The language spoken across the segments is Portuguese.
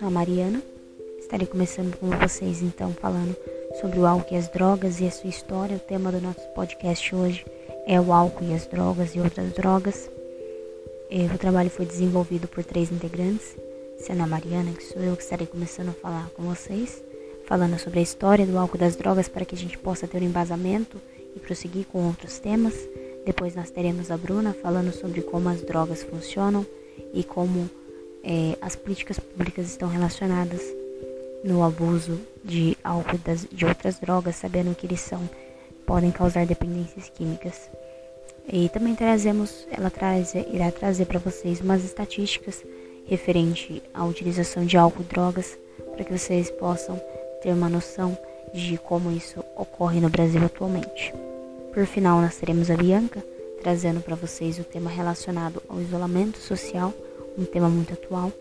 sou a Mariana. Estarei começando com vocês então falando sobre o álcool e as drogas e a sua história. O tema do nosso podcast hoje é o álcool e as drogas e outras drogas. É, o trabalho foi desenvolvido por três integrantes, sendo a Mariana, que sou eu que estarei começando a falar com vocês, falando sobre a história do álcool e das drogas para que a gente possa ter um embasamento e prosseguir com outros temas. Depois nós teremos a Bruna falando sobre como as drogas funcionam e como é, as políticas públicas estão relacionadas no abuso de álcool das, de outras drogas, sabendo que eles são podem causar dependências químicas. E também trazemos, ela traz, irá trazer para vocês umas estatísticas referente à utilização de álcool e drogas, para que vocês possam ter uma noção de como isso ocorre no Brasil atualmente. Por final, nós teremos a Bianca trazendo para vocês o tema relacionado ao isolamento social um tema muito atual,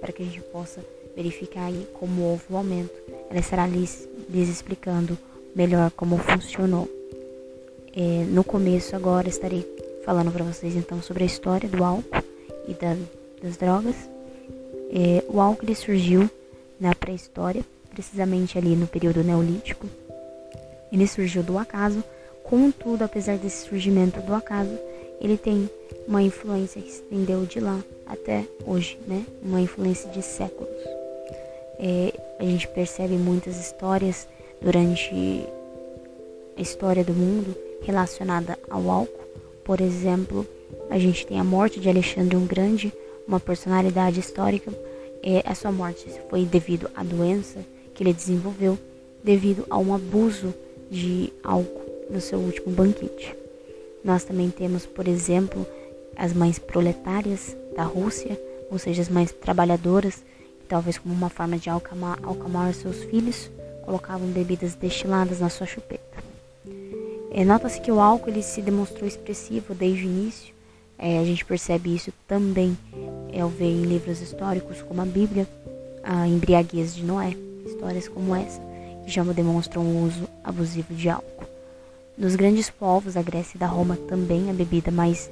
para que a gente possa verificar aí como houve o aumento. Ela estará lhes, lhes explicando melhor como funcionou. É, no começo agora estarei falando para vocês então sobre a história do álcool e da, das drogas. É, o álcool ele surgiu na pré-história, precisamente ali no período neolítico. Ele surgiu do acaso, contudo, apesar desse surgimento do acaso, ele tem uma influência que se estendeu de lá até hoje, né? Uma influência de séculos. É, a gente percebe muitas histórias durante a história do mundo relacionada ao álcool. Por exemplo, a gente tem a morte de Alexandre o Grande, uma personalidade histórica. É, a sua morte foi devido à doença que ele desenvolveu devido a um abuso de álcool no seu último banquete. Nós também temos, por exemplo, as mães proletárias da Rússia, ou seja, as mães trabalhadoras, que talvez como uma forma de acalmar, acalmar seus filhos, colocavam bebidas destiladas na sua chupeta. É, Nota-se que o álcool ele se demonstrou expressivo desde o início. É, a gente percebe isso também é, ao ver em livros históricos como a Bíblia, a embriaguez de Noé, histórias como essa, que já demonstram o uso abusivo de álcool. Nos grandes povos da Grécia e da Roma também a bebida mais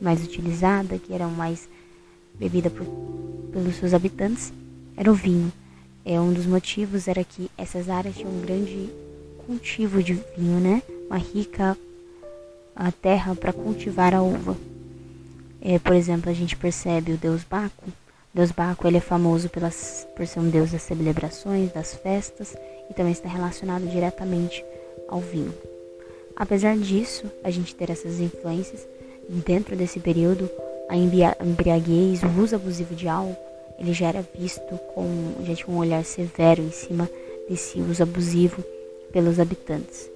mais utilizada, que era mais bebida por, pelos seus habitantes, era o vinho. É, um dos motivos era que essas áreas tinham um grande cultivo de vinho, né? Uma rica a terra para cultivar a uva. É, por exemplo, a gente percebe o deus Baco. O deus Baco ele é famoso pelas, por ser um deus das celebrações, das festas e também está relacionado diretamente ao vinho. Apesar disso, a gente ter essas influências, Dentro desse período, a embriaguez, o uso abusivo de álcool, ele já era visto com já tinha um olhar severo em cima desse uso abusivo pelos habitantes.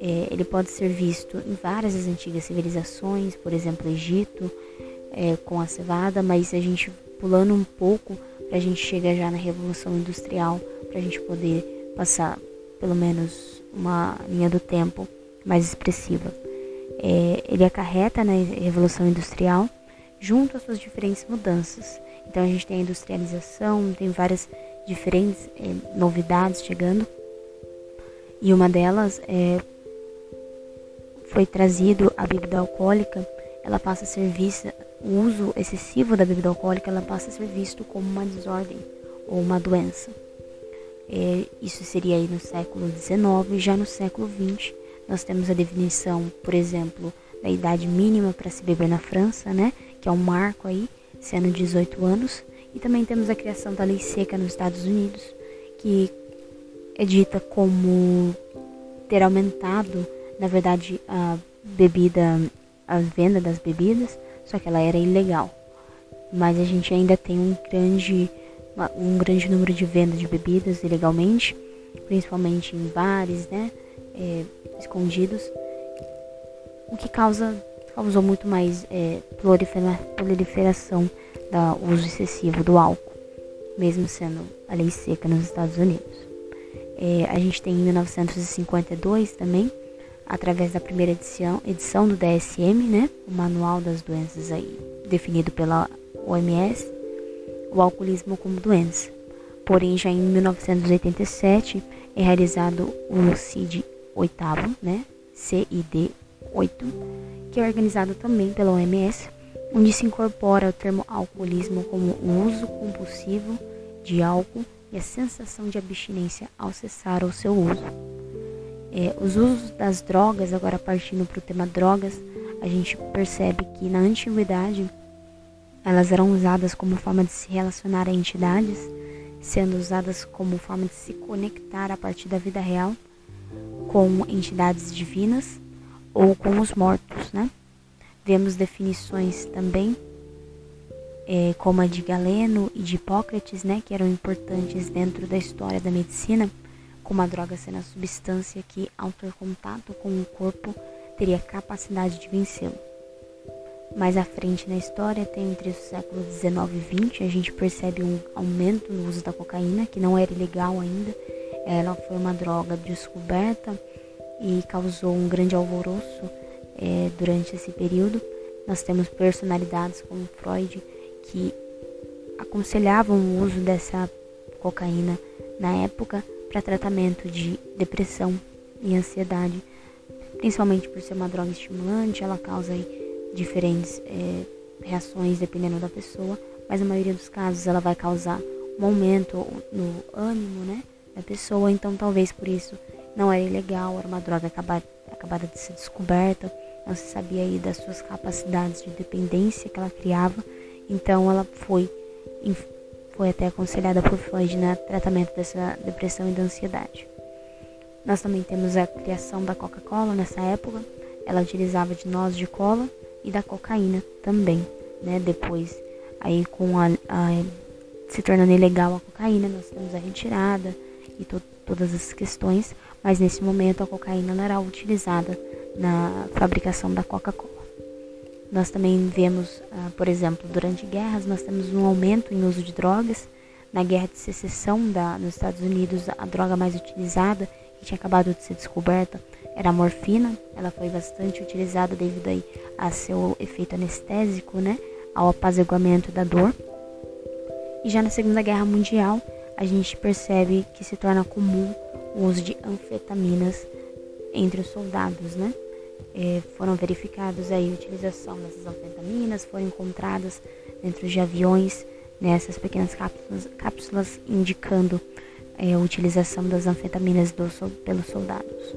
É, ele pode ser visto em várias das antigas civilizações, por exemplo, Egito, é, com a cevada, mas a gente pulando um pouco para a gente chegar já na Revolução Industrial, para a gente poder passar pelo menos uma linha do tempo mais expressiva é, ele acarreta na Revolução Industrial junto às suas diferentes mudanças. Então a gente tem a industrialização, tem várias diferentes é, novidades chegando. E uma delas é, foi trazido a bebida alcoólica, ela passa a ser vista, o uso excessivo da bebida alcoólica, ela passa a ser visto como uma desordem ou uma doença. É, isso seria aí no século XIX, já no século XX nós temos a definição, por exemplo, da idade mínima para se beber na França, né? Que é um marco aí, sendo 18 anos. E também temos a criação da lei seca nos Estados Unidos, que é dita como ter aumentado, na verdade, a bebida, a venda das bebidas, só que ela era ilegal. Mas a gente ainda tem um grande, um grande número de vendas de bebidas ilegalmente, principalmente em bares, né? É, escondidos, o que causa, causou muito mais é, prolifera, proliferação do uso excessivo do álcool, mesmo sendo a lei seca nos Estados Unidos. É, a gente tem em 1952 também, através da primeira edição, edição do DSM, né, o Manual das Doenças aí, definido pela OMS, o alcoolismo como doença. Porém, já em 1987 é realizado o CID oitavo, né, CID-8, que é organizado também pela OMS, onde se incorpora o termo alcoolismo como o uso compulsivo de álcool e a sensação de abstinência ao cessar o seu uso. É, os usos das drogas, agora partindo para o tema drogas, a gente percebe que na antiguidade elas eram usadas como forma de se relacionar a entidades, sendo usadas como forma de se conectar a partir da vida real com entidades divinas ou com os mortos, né? Vemos definições também é, como a de Galeno e de Hipócrates, né, que eram importantes dentro da história da medicina, como a droga sendo a substância que, ao ter contato com o corpo, teria capacidade de vencê-lo. Mais à frente na história, até entre os séculos 19 e 20, a gente percebe um aumento no uso da cocaína, que não era ilegal ainda. Ela foi uma droga descoberta e causou um grande alvoroço é, durante esse período. Nós temos personalidades como Freud, que aconselhavam o uso dessa cocaína na época para tratamento de depressão e ansiedade, principalmente por ser uma droga estimulante, ela causa diferentes é, reações dependendo da pessoa, mas na maioria dos casos ela vai causar um aumento no ânimo, né, da pessoa, então talvez por isso não era ilegal, era uma droga acabada, acabada de ser descoberta, não se sabia aí das suas capacidades de dependência que ela criava então ela foi, foi até aconselhada por Freud no tratamento dessa depressão e da ansiedade. Nós também temos a criação da Coca-Cola nessa época. Ela utilizava de noz de cola e da cocaína também, né? Depois, aí com a, a se tornando ilegal a cocaína, nós temos a retirada e to todas as questões, mas nesse momento a cocaína não era utilizada na fabricação da Coca-Cola. Nós também vemos, uh, por exemplo, durante guerras, nós temos um aumento em uso de drogas. Na guerra de secessão da, nos Estados Unidos, a droga mais utilizada, que tinha acabado de ser descoberta, era a morfina. Ela foi bastante utilizada devido aí a seu efeito anestésico, né, ao apaziguamento da dor. E já na Segunda Guerra Mundial, a gente percebe que se torna comum o uso de anfetaminas entre os soldados, né? é, foram verificados aí a utilização dessas anfetaminas, foram encontradas dentro de aviões nessas pequenas cápsulas, cápsulas indicando é, a utilização das anfetaminas do, pelos soldados.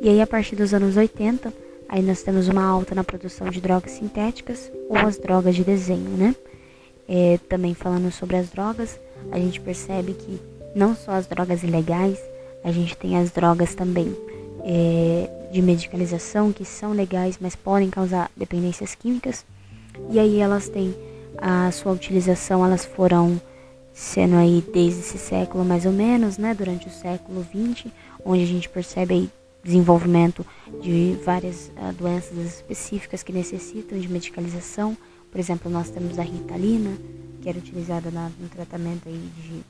E aí a partir dos anos 80, aí nós temos uma alta na produção de drogas sintéticas ou as drogas de desenho, né? É, também falando sobre as drogas, a gente percebe que não só as drogas ilegais, a gente tem as drogas também é, de medicalização que são legais, mas podem causar dependências químicas. E aí elas têm a sua utilização, elas foram sendo aí desde esse século mais ou menos, né, durante o século 20, onde a gente percebe aí desenvolvimento de várias uh, doenças específicas que necessitam de medicalização. Por exemplo, nós temos a ritalina, que era utilizada no tratamento aí de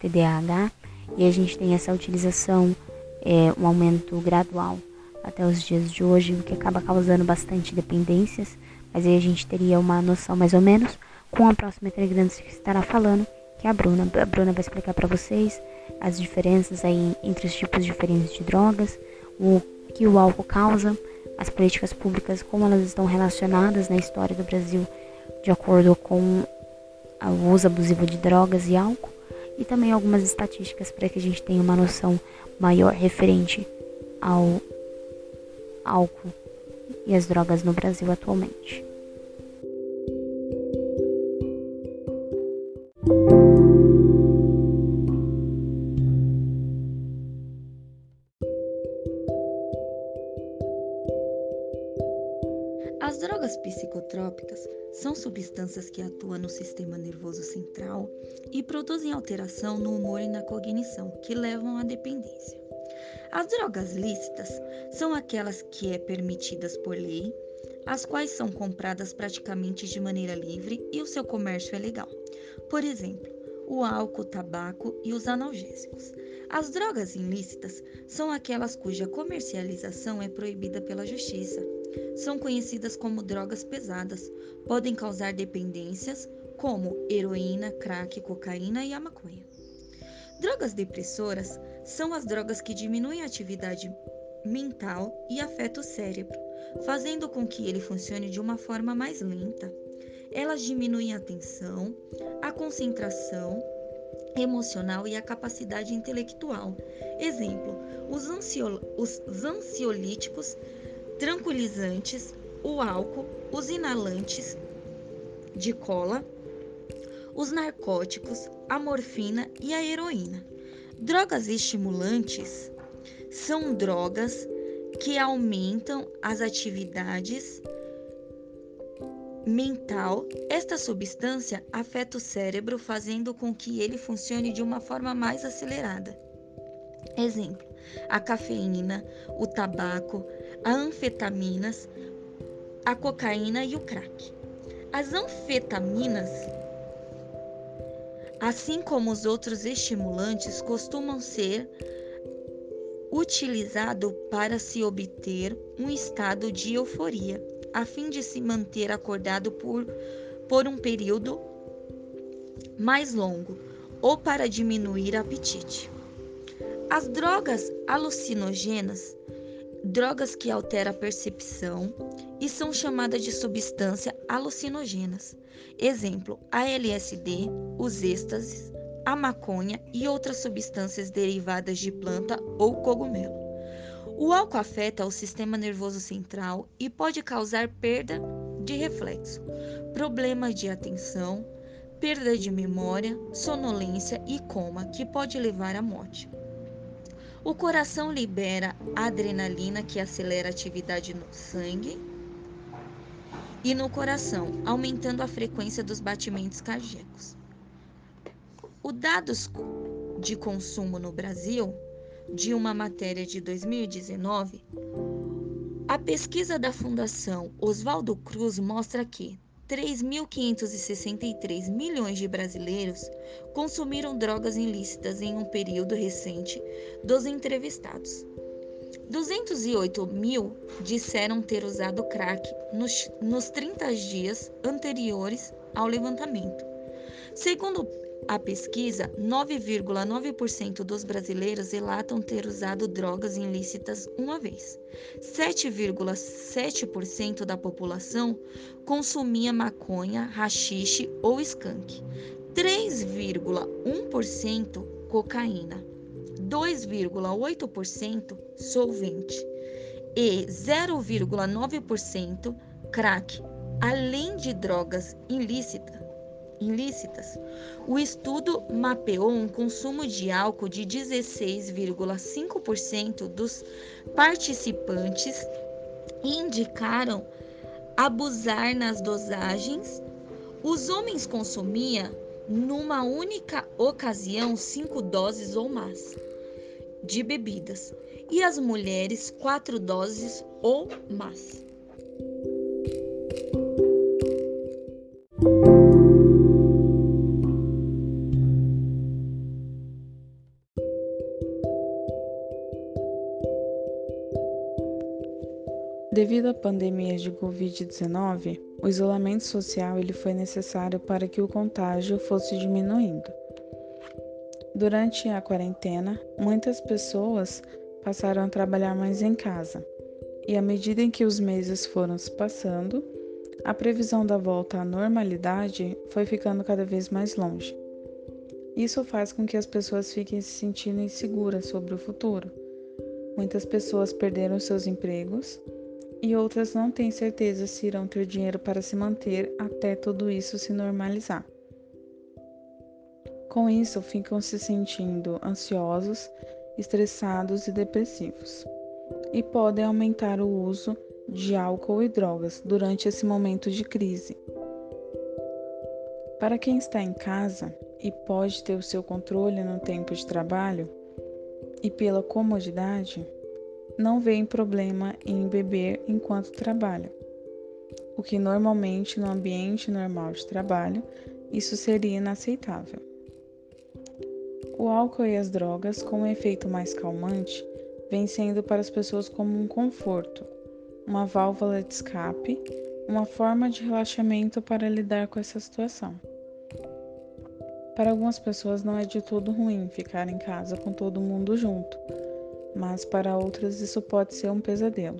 TDAH, e a gente tem essa utilização é, um aumento gradual até os dias de hoje, o que acaba causando bastante dependências, mas aí a gente teria uma noção mais ou menos com a próxima integrante que estará falando, que é a Bruna. A Bruna vai explicar para vocês as diferenças aí entre os tipos diferentes de drogas, o que o álcool causa, as políticas públicas, como elas estão relacionadas na história do Brasil de acordo com o uso abusivo de drogas e álcool, e também algumas estatísticas para que a gente tenha uma noção maior referente ao álcool e as drogas no Brasil atualmente. Psicotrópicas são substâncias que atuam no sistema nervoso central e produzem alteração no humor e na cognição, que levam à dependência. As drogas lícitas são aquelas que é permitidas por lei, as quais são compradas praticamente de maneira livre e o seu comércio é legal. Por exemplo, o álcool, o tabaco e os analgésicos. As drogas ilícitas são aquelas cuja comercialização é proibida pela justiça. São conhecidas como drogas pesadas, podem causar dependências como heroína, crack, cocaína e a maconha. Drogas depressoras são as drogas que diminuem a atividade mental e afetam o cérebro, fazendo com que ele funcione de uma forma mais lenta. Elas diminuem a atenção, a concentração emocional e a capacidade intelectual. Exemplo: os, os ansiolíticos, tranquilizantes, o álcool, os inalantes de cola, os narcóticos, a morfina e a heroína. Drogas estimulantes são drogas que aumentam as atividades mental, esta substância afeta o cérebro, fazendo com que ele funcione de uma forma mais acelerada. Exemplo: a cafeína, o tabaco, a anfetaminas, a cocaína e o crack. As anfetaminas, assim como os outros estimulantes, costumam ser utilizado para se obter um estado de euforia a fim de se manter acordado por, por um período mais longo ou para diminuir o apetite. As drogas alucinogênas, drogas que alteram a percepção e são chamadas de substâncias alucinogênas. Exemplo: a LSD, os êxtases, a maconha e outras substâncias derivadas de planta ou cogumelo. O álcool afeta o sistema nervoso central e pode causar perda de reflexo, problemas de atenção, perda de memória, sonolência e coma, que pode levar à morte. O coração libera adrenalina que acelera a atividade no sangue e no coração, aumentando a frequência dos batimentos cardíacos. Os dados de consumo no Brasil de uma matéria de 2019, a pesquisa da Fundação Oswaldo Cruz mostra que 3.563 milhões de brasileiros consumiram drogas ilícitas em um período recente dos entrevistados. 208 mil disseram ter usado crack nos, nos 30 dias anteriores ao levantamento. Segundo a pesquisa, 9,9% dos brasileiros relatam ter usado drogas ilícitas uma vez. 7,7% da população consumia maconha, rachixe ou skunk. 3,1% cocaína. 2,8% solvente e 0,9% crack, além de drogas ilícitas ilícitas. O estudo mapeou um consumo de álcool de 16,5% dos participantes e indicaram abusar nas dosagens. Os homens consumiam numa única ocasião cinco doses ou mais de bebidas e as mulheres quatro doses ou mais. À pandemia de Covid-19, o isolamento social ele foi necessário para que o contágio fosse diminuindo. Durante a quarentena, muitas pessoas passaram a trabalhar mais em casa, e à medida em que os meses foram se passando, a previsão da volta à normalidade foi ficando cada vez mais longe. Isso faz com que as pessoas fiquem se sentindo inseguras sobre o futuro. Muitas pessoas perderam seus empregos e outras não têm certeza se irão ter dinheiro para se manter até tudo isso se normalizar. Com isso, ficam se sentindo ansiosos, estressados e depressivos, e podem aumentar o uso de álcool e drogas durante esse momento de crise. Para quem está em casa e pode ter o seu controle no tempo de trabalho e pela comodidade, não veem problema em beber enquanto trabalha, o que normalmente no ambiente normal de trabalho isso seria inaceitável. O álcool e as drogas, com um efeito mais calmante, vêm sendo para as pessoas como um conforto, uma válvula de escape, uma forma de relaxamento para lidar com essa situação. Para algumas pessoas não é de todo ruim ficar em casa com todo mundo junto, mas para outras isso pode ser um pesadelo.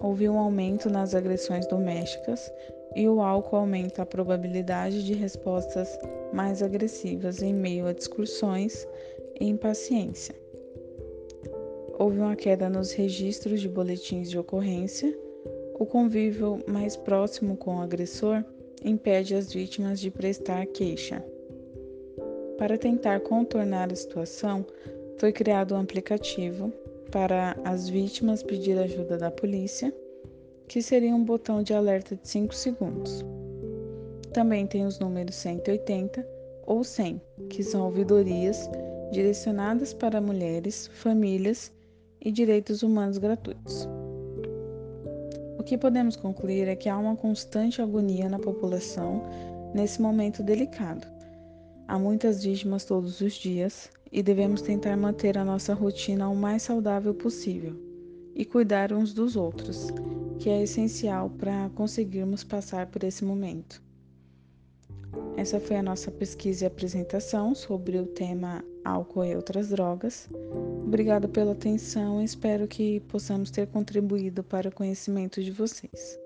Houve um aumento nas agressões domésticas e o álcool aumenta a probabilidade de respostas mais agressivas em meio a discussões e impaciência. Houve uma queda nos registros de boletins de ocorrência. O convívio mais próximo com o agressor impede as vítimas de prestar queixa. Para tentar contornar a situação, foi criado um aplicativo para as vítimas pedir ajuda da polícia, que seria um botão de alerta de 5 segundos. Também tem os números 180 ou 100, que são ouvidorias direcionadas para mulheres, famílias e direitos humanos gratuitos. O que podemos concluir é que há uma constante agonia na população nesse momento delicado. Há muitas vítimas todos os dias e devemos tentar manter a nossa rotina o mais saudável possível e cuidar uns dos outros, que é essencial para conseguirmos passar por esse momento. Essa foi a nossa pesquisa e apresentação sobre o tema álcool e outras drogas. Obrigada pela atenção e espero que possamos ter contribuído para o conhecimento de vocês.